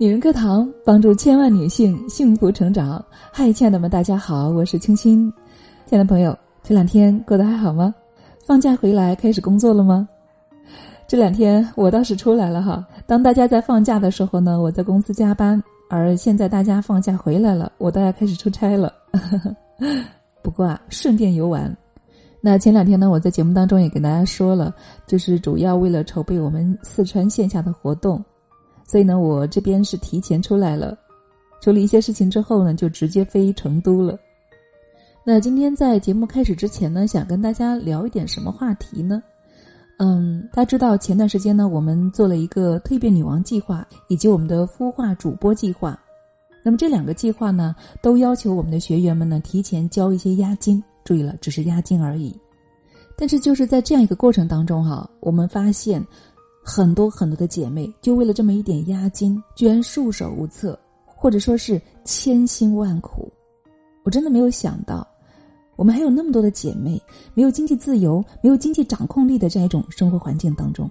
女人课堂帮助千万女性幸福成长。嗨，亲爱的们，大家好，我是清新。亲爱的朋友，这两天过得还好吗？放假回来开始工作了吗？这两天我倒是出来了哈。当大家在放假的时候呢，我在公司加班；而现在大家放假回来了，我倒要开始出差了。不过啊，顺便游玩。那前两天呢，我在节目当中也跟大家说了，就是主要为了筹备我们四川线下的活动。所以呢，我这边是提前出来了，处理一些事情之后呢，就直接飞成都了。那今天在节目开始之前呢，想跟大家聊一点什么话题呢？嗯，大家知道前段时间呢，我们做了一个蜕变女王计划，以及我们的孵化主播计划。那么这两个计划呢，都要求我们的学员们呢提前交一些押金。注意了，只是押金而已。但是就是在这样一个过程当中哈，我们发现。很多很多的姐妹就为了这么一点押金，居然束手无策，或者说是千辛万苦。我真的没有想到，我们还有那么多的姐妹没有经济自由、没有经济掌控力的这样一种生活环境当中。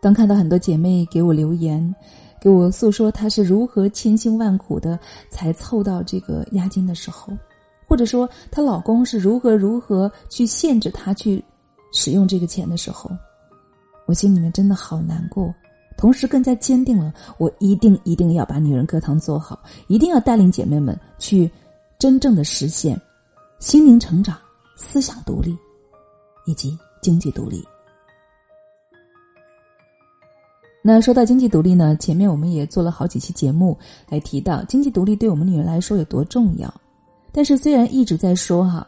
当看到很多姐妹给我留言，给我诉说她是如何千辛万苦的才凑到这个押金的时候，或者说她老公是如何如何去限制她去使用这个钱的时候。我心里面真的好难过，同时更加坚定了我一定一定要把女人课堂做好，一定要带领姐妹们去真正的实现心灵成长、思想独立以及经济独立。那说到经济独立呢，前面我们也做了好几期节目来提到经济独立对我们女人来说有多重要。但是虽然一直在说哈，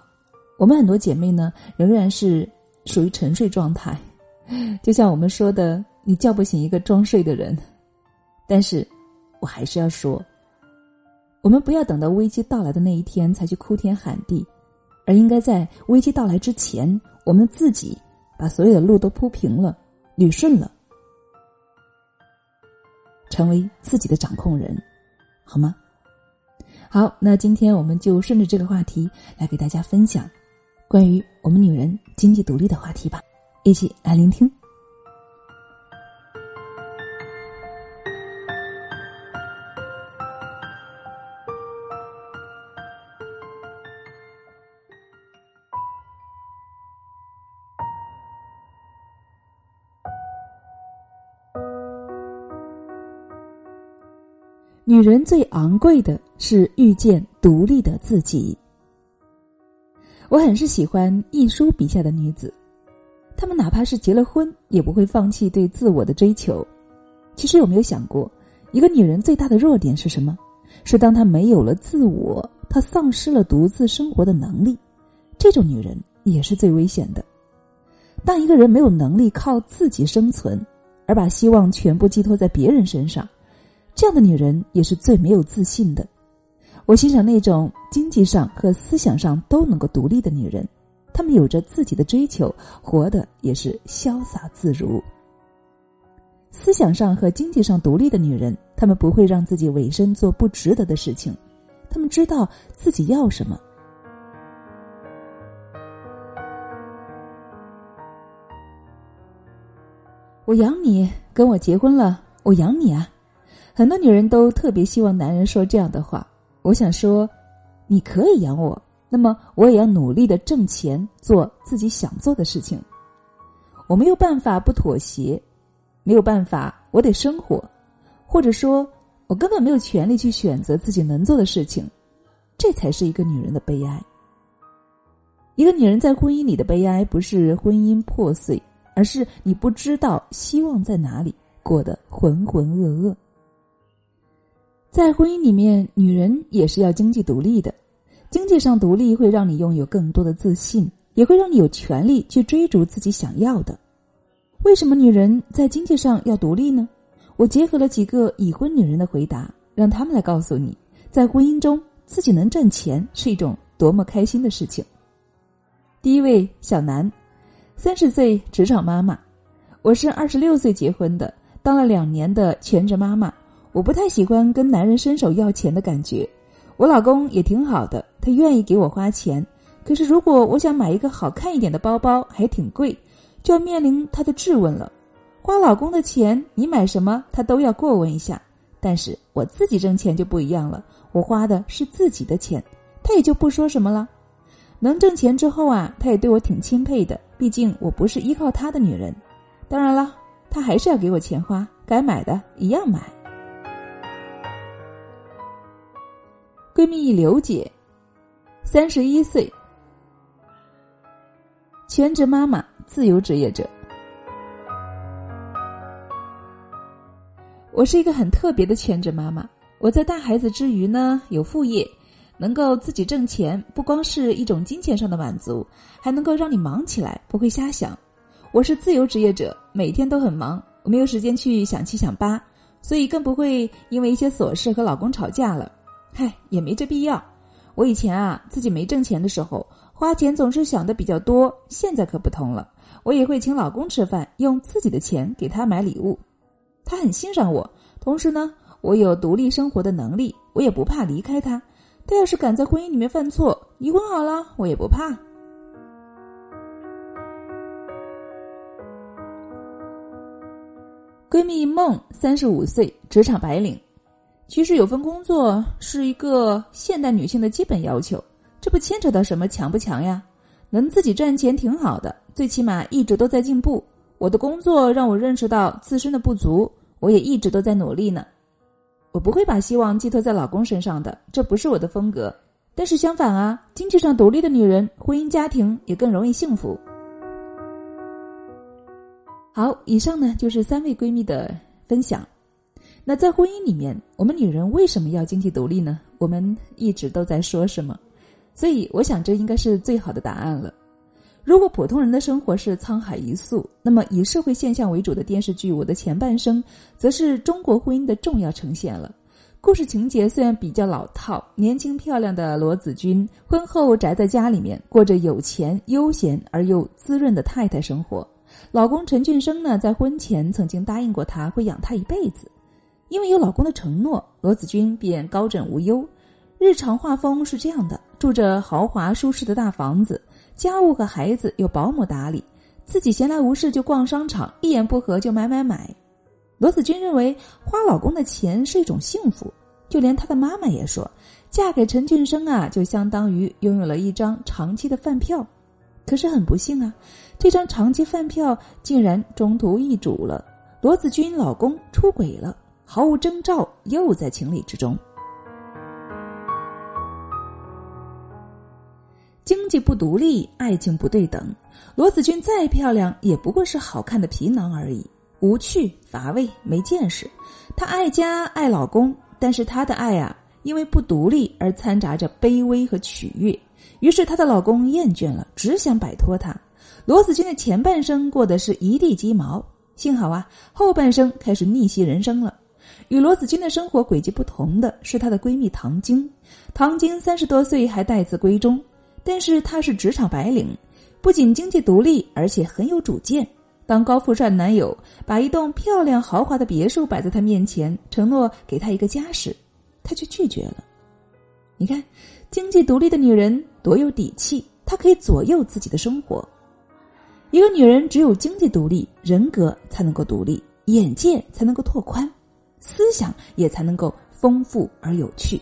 我们很多姐妹呢仍然是属于沉睡状态。就像我们说的，你叫不醒一个装睡的人。但是，我还是要说，我们不要等到危机到来的那一天才去哭天喊地，而应该在危机到来之前，我们自己把所有的路都铺平了、捋顺了，成为自己的掌控人，好吗？好，那今天我们就顺着这个话题来给大家分享关于我们女人经济独立的话题吧。一起来聆听。女人最昂贵的是遇见独立的自己。我很是喜欢一书笔下的女子。他们哪怕是结了婚，也不会放弃对自我的追求。其实有没有想过，一个女人最大的弱点是什么？是当她没有了自我，她丧失了独自生活的能力。这种女人也是最危险的。当一个人没有能力靠自己生存，而把希望全部寄托在别人身上，这样的女人也是最没有自信的。我欣赏那种经济上和思想上都能够独立的女人。他们有着自己的追求，活的也是潇洒自如。思想上和经济上独立的女人，她们不会让自己委身做不值得的事情，她们知道自己要什么。我养你，跟我结婚了，我养你啊！很多女人都特别希望男人说这样的话。我想说，你可以养我。那么我也要努力的挣钱，做自己想做的事情。我没有办法不妥协，没有办法，我得生活，或者说，我根本没有权利去选择自己能做的事情。这才是一个女人的悲哀。一个女人在婚姻里的悲哀，不是婚姻破碎，而是你不知道希望在哪里，过得浑浑噩噩。在婚姻里面，女人也是要经济独立的。经济上独立会让你拥有更多的自信，也会让你有权利去追逐自己想要的。为什么女人在经济上要独立呢？我结合了几个已婚女人的回答，让他们来告诉你，在婚姻中自己能挣钱是一种多么开心的事情。第一位小南，三十岁职场妈妈，我是二十六岁结婚的，当了两年的全职妈妈，我不太喜欢跟男人伸手要钱的感觉。我老公也挺好的，他愿意给我花钱。可是如果我想买一个好看一点的包包，还挺贵，就要面临他的质问了。花老公的钱，你买什么他都要过问一下。但是我自己挣钱就不一样了，我花的是自己的钱，他也就不说什么了。能挣钱之后啊，他也对我挺钦佩的，毕竟我不是依靠他的女人。当然了，他还是要给我钱花，该买的一样买。闺蜜刘姐，三十一岁，全职妈妈，自由职业者。我是一个很特别的全职妈妈。我在带孩子之余呢，有副业，能够自己挣钱，不光是一种金钱上的满足，还能够让你忙起来，不会瞎想。我是自由职业者，每天都很忙，我没有时间去想七想八，所以更不会因为一些琐事和老公吵架了。嗨，也没这必要。我以前啊，自己没挣钱的时候，花钱总是想的比较多，现在可不同了。我也会请老公吃饭，用自己的钱给他买礼物。他很欣赏我，同时呢，我有独立生活的能力，我也不怕离开他。他要是敢在婚姻里面犯错，离婚好了，我也不怕。闺蜜梦，三十五岁，职场白领。其实有份工作是一个现代女性的基本要求，这不牵扯到什么强不强呀？能自己赚钱挺好的，最起码一直都在进步。我的工作让我认识到自身的不足，我也一直都在努力呢。我不会把希望寄托在老公身上的，这不是我的风格。但是相反啊，经济上独立的女人，婚姻家庭也更容易幸福。好，以上呢就是三位闺蜜的分享。那在婚姻里面，我们女人为什么要经济独立呢？我们一直都在说什么？所以我想这应该是最好的答案了。如果普通人的生活是沧海一粟，那么以社会现象为主的电视剧《我的前半生》，则是中国婚姻的重要呈现了。故事情节虽然比较老套，年轻漂亮的罗子君婚后宅在家里面，过着有钱、悠闲而又滋润的太太生活。老公陈俊生呢，在婚前曾经答应过她会养她一辈子，因为有老公的承诺，罗子君便高枕无忧。日常画风是这样的：住着豪华舒适的大房子。家务和孩子有保姆打理，自己闲来无事就逛商场，一言不合就买买买。罗子君认为花老公的钱是一种幸福，就连她的妈妈也说，嫁给陈俊生啊，就相当于拥有了一张长期的饭票。可是很不幸啊，这张长期饭票竟然中途易主了，罗子君老公出轨了，毫无征兆，又在情理之中。经济不独立，爱情不对等。罗子君再漂亮，也不过是好看的皮囊而已，无趣、乏味、没见识。她爱家爱老公，但是她的爱啊，因为不独立而掺杂着卑微和取悦。于是她的老公厌倦了，只想摆脱她。罗子君的前半生过的是一地鸡毛，幸好啊，后半生开始逆袭人生了。与罗子君的生活轨迹不同的是，她的闺蜜唐晶。唐晶三十多岁还待字闺中。但是她是职场白领，不仅经济独立，而且很有主见。当高富帅男友把一栋漂亮豪华的别墅摆在她面前，承诺给她一个家时，她却拒绝了。你看，经济独立的女人多有底气，她可以左右自己的生活。一个女人只有经济独立，人格才能够独立，眼界才能够拓宽，思想也才能够丰富而有趣。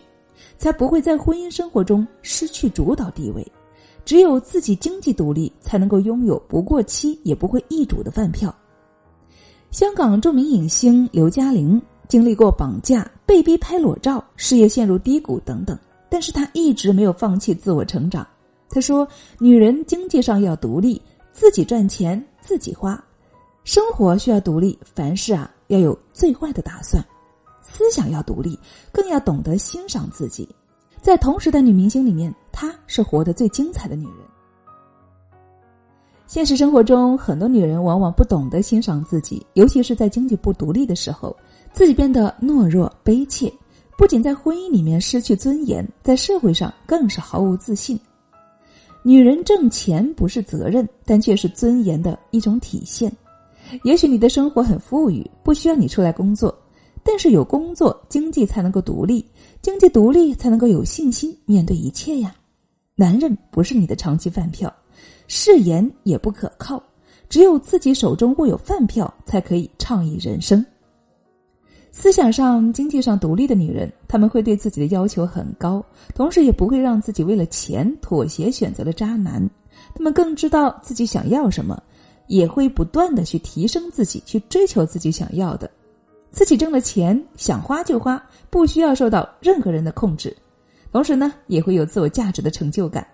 才不会在婚姻生活中失去主导地位。只有自己经济独立，才能够拥有不过期也不会易主的饭票。香港著名影星刘嘉玲经历过绑架、被逼拍裸照、事业陷入低谷等等，但是她一直没有放弃自我成长。她说：“女人经济上要独立，自己赚钱自己花；生活需要独立，凡事啊要有最坏的打算。”思想要独立，更要懂得欣赏自己。在同时代女明星里面，她是活得最精彩的女人。现实生活中，很多女人往往不懂得欣赏自己，尤其是在经济不独立的时候，自己变得懦弱卑怯，不仅在婚姻里面失去尊严，在社会上更是毫无自信。女人挣钱不是责任，但却是尊严的一种体现。也许你的生活很富裕，不需要你出来工作。但是有工作，经济才能够独立，经济独立才能够有信心面对一切呀。男人不是你的长期饭票，誓言也不可靠，只有自己手中握有饭票，才可以畅意人生。思想上、经济上独立的女人，她们会对自己的要求很高，同时也不会让自己为了钱妥协选择了渣男。她们更知道自己想要什么，也会不断的去提升自己，去追求自己想要的。自己挣了钱，想花就花，不需要受到任何人的控制。同时呢，也会有自我价值的成就感。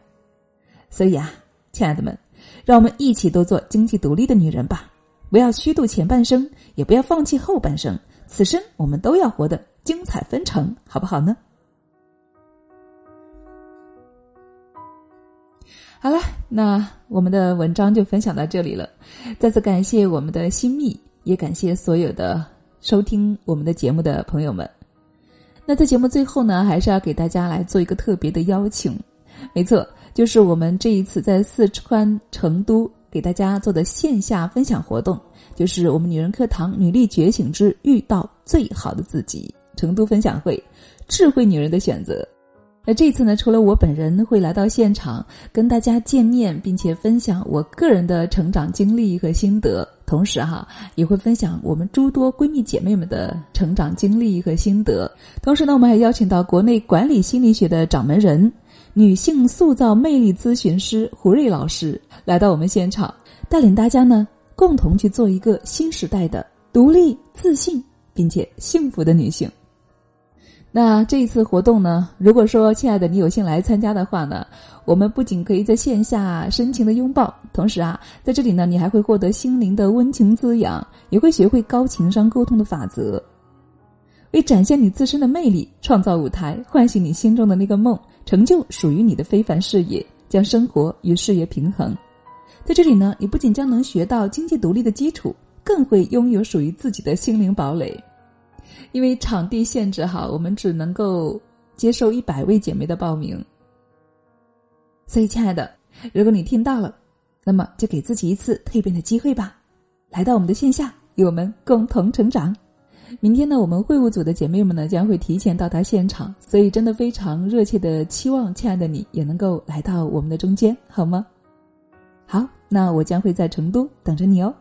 所以啊，亲爱的们，让我们一起都做经济独立的女人吧！不要虚度前半生，也不要放弃后半生。此生我们都要活得精彩纷呈，好不好呢？好了，那我们的文章就分享到这里了。再次感谢我们的新密，也感谢所有的收听我们的节目的朋友们。那在节目最后呢，还是要给大家来做一个特别的邀请。没错，就是我们这一次在四川成都给大家做的线下分享活动。就是我们女人课堂女力觉醒之遇到最好的自己成都分享会，智慧女人的选择。那这次呢，除了我本人会来到现场跟大家见面，并且分享我个人的成长经历和心得，同时哈也会分享我们诸多闺蜜姐妹们的成长经历和心得。同时呢，我们还邀请到国内管理心理学的掌门人、女性塑造魅力咨询师胡瑞老师来到我们现场，带领大家呢。共同去做一个新时代的独立、自信并且幸福的女性。那这一次活动呢？如果说亲爱的你有幸来参加的话呢，我们不仅可以在线下深情的拥抱，同时啊，在这里呢，你还会获得心灵的温情滋养，也会学会高情商沟通的法则，为展现你自身的魅力创造舞台，唤醒你心中的那个梦，成就属于你的非凡事业，将生活与事业平衡。在这里呢，你不仅将能学到经济独立的基础，更会拥有属于自己的心灵堡垒。因为场地限制哈，我们只能够接受一百位姐妹的报名。所以，亲爱的，如果你听到了，那么就给自己一次蜕变的机会吧，来到我们的线下，与我们共同成长。明天呢，我们会务组的姐妹们呢将会提前到达现场，所以真的非常热切的期望，亲爱的你也能够来到我们的中间，好吗？好，那我将会在成都等着你哦。